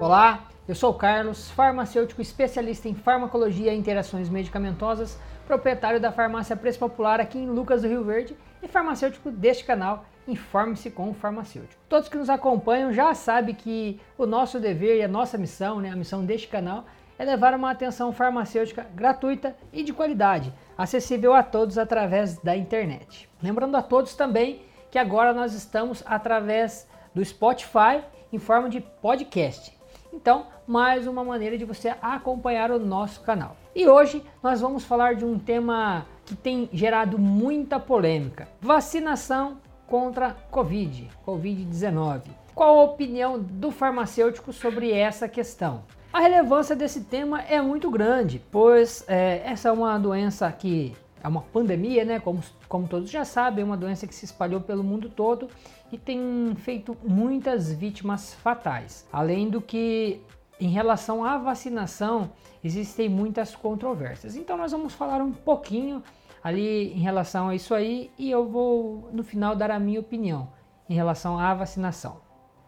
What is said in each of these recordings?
Olá, eu sou o Carlos, farmacêutico especialista em farmacologia e interações medicamentosas, proprietário da farmácia Preço Popular aqui em Lucas do Rio Verde e farmacêutico deste canal Informe-se com o Farmacêutico. Todos que nos acompanham já sabem que o nosso dever e a nossa missão, né, a missão deste canal, é levar uma atenção farmacêutica gratuita e de qualidade, acessível a todos através da internet. Lembrando a todos também que agora nós estamos através do Spotify em forma de podcast. Então, mais uma maneira de você acompanhar o nosso canal. E hoje nós vamos falar de um tema que tem gerado muita polêmica: vacinação contra Covid, Covid-19. Qual a opinião do farmacêutico sobre essa questão? A relevância desse tema é muito grande, pois é, essa é uma doença que é uma pandemia, né? Como, como todos já sabem, é uma doença que se espalhou pelo mundo todo e tem feito muitas vítimas fatais. Além do que, em relação à vacinação, existem muitas controvérsias. Então, nós vamos falar um pouquinho ali em relação a isso aí e eu vou no final dar a minha opinião em relação à vacinação.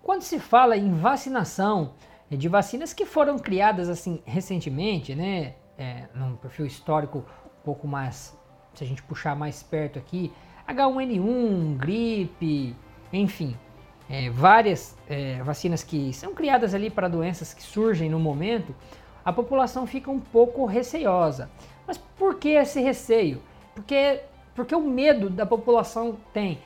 Quando se fala em vacinação é de vacinas que foram criadas assim recentemente, né, é, num perfil histórico um pouco mais se a gente puxar mais perto aqui, H1N1, gripe, enfim, é, várias é, vacinas que são criadas ali para doenças que surgem no momento, a população fica um pouco receiosa. Mas por que esse receio? Porque, porque o medo da população tem.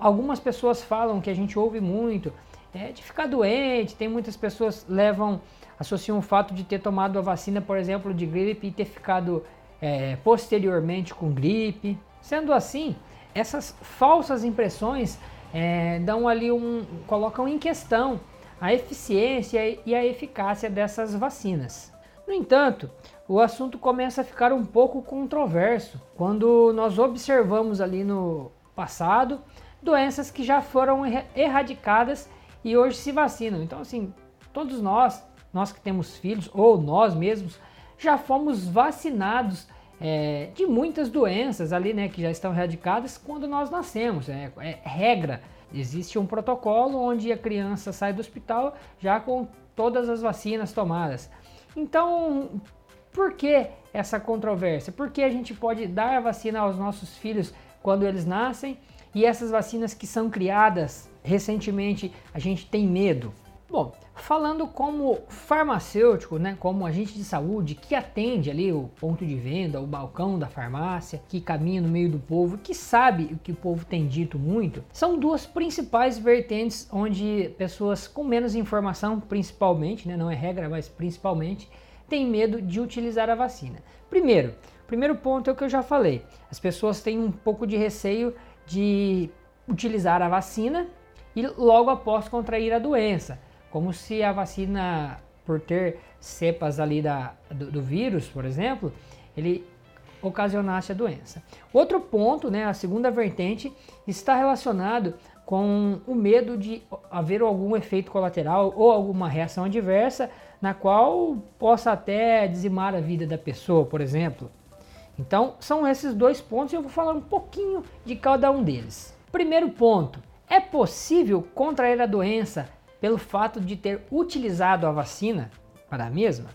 Algumas pessoas falam que a gente ouve muito é, de ficar doente, tem muitas pessoas levam, associam o fato de ter tomado a vacina, por exemplo, de gripe e ter ficado é, posteriormente com gripe. Sendo assim, essas falsas impressões é, dão ali um, colocam em questão a eficiência e a eficácia dessas vacinas. No entanto, o assunto começa a ficar um pouco controverso quando nós observamos ali no passado doenças que já foram erradicadas e hoje se vacinam. Então, assim, todos nós, nós que temos filhos ou nós mesmos, já fomos vacinados é, de muitas doenças ali, né, que já estão erradicadas quando nós nascemos. É, é, regra. Existe um protocolo onde a criança sai do hospital já com todas as vacinas tomadas. Então, por que essa controvérsia? Porque a gente pode dar a vacina aos nossos filhos quando eles nascem e essas vacinas que são criadas recentemente a gente tem medo? Bom, falando como farmacêutico, né, como agente de saúde que atende ali o ponto de venda, o balcão da farmácia, que caminha no meio do povo, que sabe o que o povo tem dito muito, são duas principais vertentes onde pessoas com menos informação, principalmente, né, não é regra, mas principalmente, têm medo de utilizar a vacina. Primeiro, primeiro ponto é o que eu já falei, as pessoas têm um pouco de receio de utilizar a vacina e logo após contrair a doença como se a vacina, por ter cepas ali da, do, do vírus, por exemplo, ele ocasionasse a doença. Outro ponto, né, a segunda vertente, está relacionado com o medo de haver algum efeito colateral ou alguma reação adversa na qual possa até dizimar a vida da pessoa, por exemplo. Então, são esses dois pontos e eu vou falar um pouquinho de cada um deles. Primeiro ponto: é possível contrair a doença pelo fato de ter utilizado a vacina para a mesma?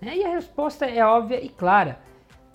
Né? E a resposta é óbvia e clara: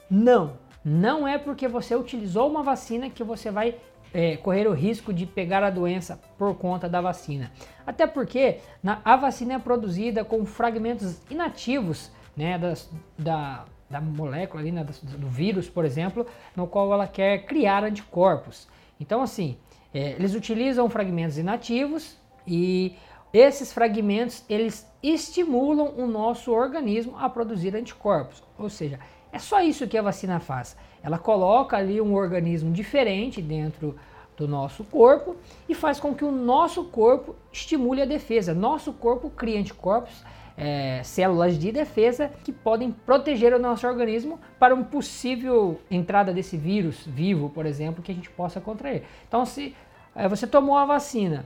não. Não é porque você utilizou uma vacina que você vai é, correr o risco de pegar a doença por conta da vacina. Até porque na, a vacina é produzida com fragmentos inativos né, das, da, da molécula ali, né, do vírus, por exemplo, no qual ela quer criar anticorpos. Então, assim, é, eles utilizam fragmentos inativos e esses fragmentos eles estimulam o nosso organismo a produzir anticorpos. Ou seja, é só isso que a vacina faz. Ela coloca ali um organismo diferente dentro do nosso corpo e faz com que o nosso corpo estimule a defesa. Nosso corpo cria anticorpos, é, células de defesa que podem proteger o nosso organismo para uma possível entrada desse vírus vivo, por exemplo, que a gente possa contrair. Então, se é, você tomou a vacina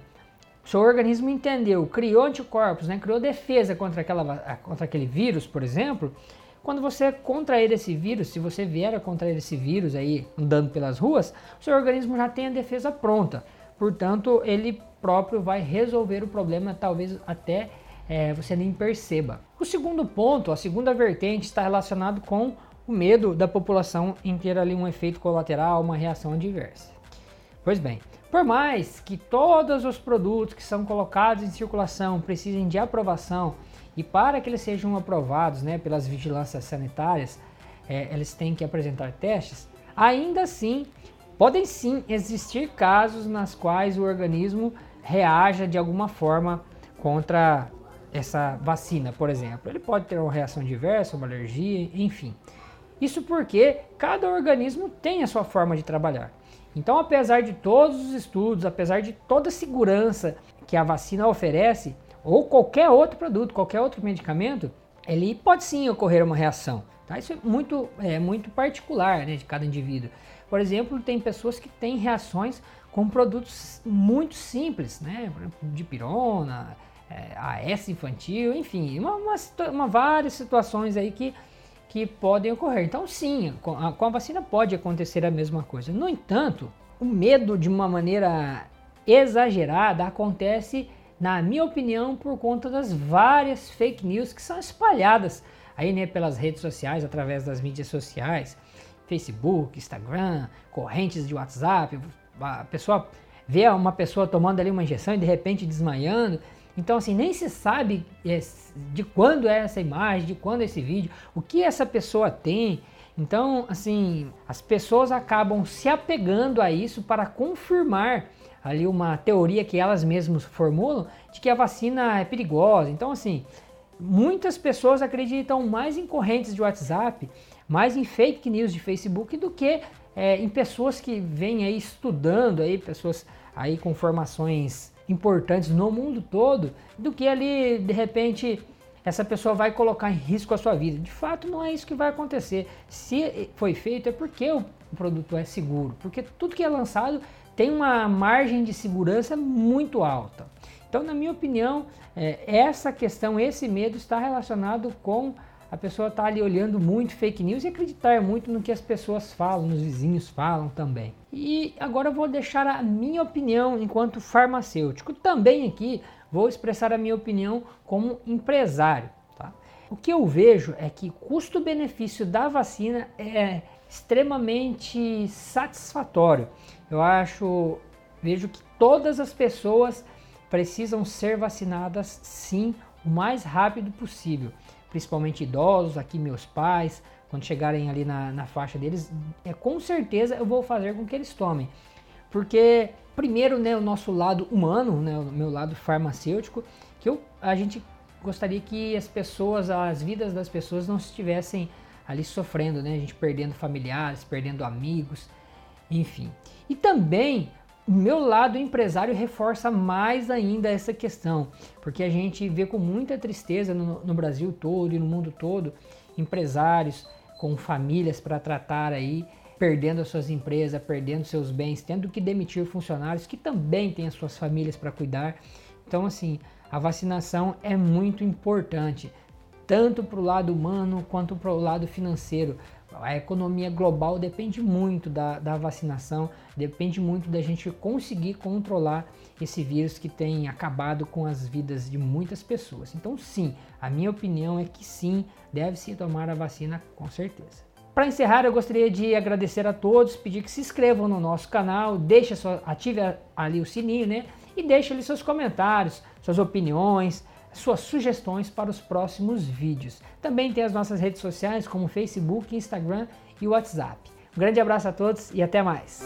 seu organismo entendeu, criou anticorpos, né, criou defesa contra, aquela, contra aquele vírus, por exemplo, quando você contrair esse vírus, se você vier a contrair esse vírus aí andando pelas ruas, seu organismo já tem a defesa pronta. Portanto, ele próprio vai resolver o problema, talvez até é, você nem perceba. O segundo ponto, a segunda vertente, está relacionado com o medo da população em ter ali um efeito colateral, uma reação adversa. Pois bem, por mais que todos os produtos que são colocados em circulação precisem de aprovação e para que eles sejam aprovados né, pelas vigilâncias sanitárias, é, eles têm que apresentar testes, ainda assim podem sim existir casos nas quais o organismo reaja de alguma forma contra essa vacina, por exemplo. Ele pode ter uma reação diversa, uma alergia, enfim. Isso porque cada organismo tem a sua forma de trabalhar. Então, apesar de todos os estudos, apesar de toda a segurança que a vacina oferece, ou qualquer outro produto, qualquer outro medicamento, ele pode sim ocorrer uma reação. Tá? Isso é muito, é, muito particular né, de cada indivíduo. Por exemplo, tem pessoas que têm reações com produtos muito simples, né? De pirona, é, AS infantil, enfim, uma, uma, uma, várias situações aí que, que podem ocorrer. Então, sim, com a, com a vacina pode acontecer a mesma coisa. No entanto, o medo de uma maneira exagerada acontece, na minha opinião, por conta das várias fake news que são espalhadas aí, né, pelas redes sociais, através das mídias sociais, Facebook, Instagram, correntes de WhatsApp. A pessoa vê uma pessoa tomando ali uma injeção e de repente desmaiando. Então, assim, nem se sabe é, de quando é essa imagem, de quando é esse vídeo, o que essa pessoa tem. Então, assim, as pessoas acabam se apegando a isso para confirmar ali uma teoria que elas mesmas formulam de que a vacina é perigosa. Então, assim, muitas pessoas acreditam mais em correntes de WhatsApp, mais em fake news de Facebook do que é, em pessoas que vêm aí estudando aí, pessoas aí com formações importantes no mundo todo, do que ali de repente essa pessoa vai colocar em risco a sua vida. De fato, não é isso que vai acontecer. Se foi feito é porque o produto é seguro, porque tudo que é lançado tem uma margem de segurança muito alta. Então, na minha opinião, é, essa questão, esse medo está relacionado com a pessoa estar tá ali olhando muito fake news e acreditar muito no que as pessoas falam, nos vizinhos falam também. E agora eu vou deixar a minha opinião enquanto farmacêutico. Também aqui vou expressar a minha opinião como empresário. Tá? O que eu vejo é que custo-benefício da vacina é extremamente satisfatório. Eu acho, vejo que todas as pessoas precisam ser vacinadas sim o mais rápido possível principalmente idosos, aqui meus pais, quando chegarem ali na, na faixa deles, é, com certeza eu vou fazer com que eles tomem. Porque, primeiro, né, o nosso lado humano, né, o meu lado farmacêutico, que eu, a gente gostaria que as pessoas, as vidas das pessoas não estivessem ali sofrendo, né, a gente perdendo familiares, perdendo amigos, enfim. E também meu lado empresário reforça mais ainda essa questão, porque a gente vê com muita tristeza no, no Brasil todo e no mundo todo empresários com famílias para tratar aí, perdendo as suas empresas, perdendo seus bens, tendo que demitir funcionários que também têm as suas famílias para cuidar. Então, assim, a vacinação é muito importante, tanto para o lado humano quanto para o lado financeiro. A economia global depende muito da, da vacinação, depende muito da gente conseguir controlar esse vírus que tem acabado com as vidas de muitas pessoas. Então, sim, a minha opinião é que sim, deve-se tomar a vacina com certeza. Para encerrar, eu gostaria de agradecer a todos, pedir que se inscrevam no nosso canal, deixe sua, ative ali o sininho, né? E deixe ali seus comentários, suas opiniões, suas sugestões para os próximos vídeos. Também tem as nossas redes sociais como Facebook, Instagram e WhatsApp. Um grande abraço a todos e até mais!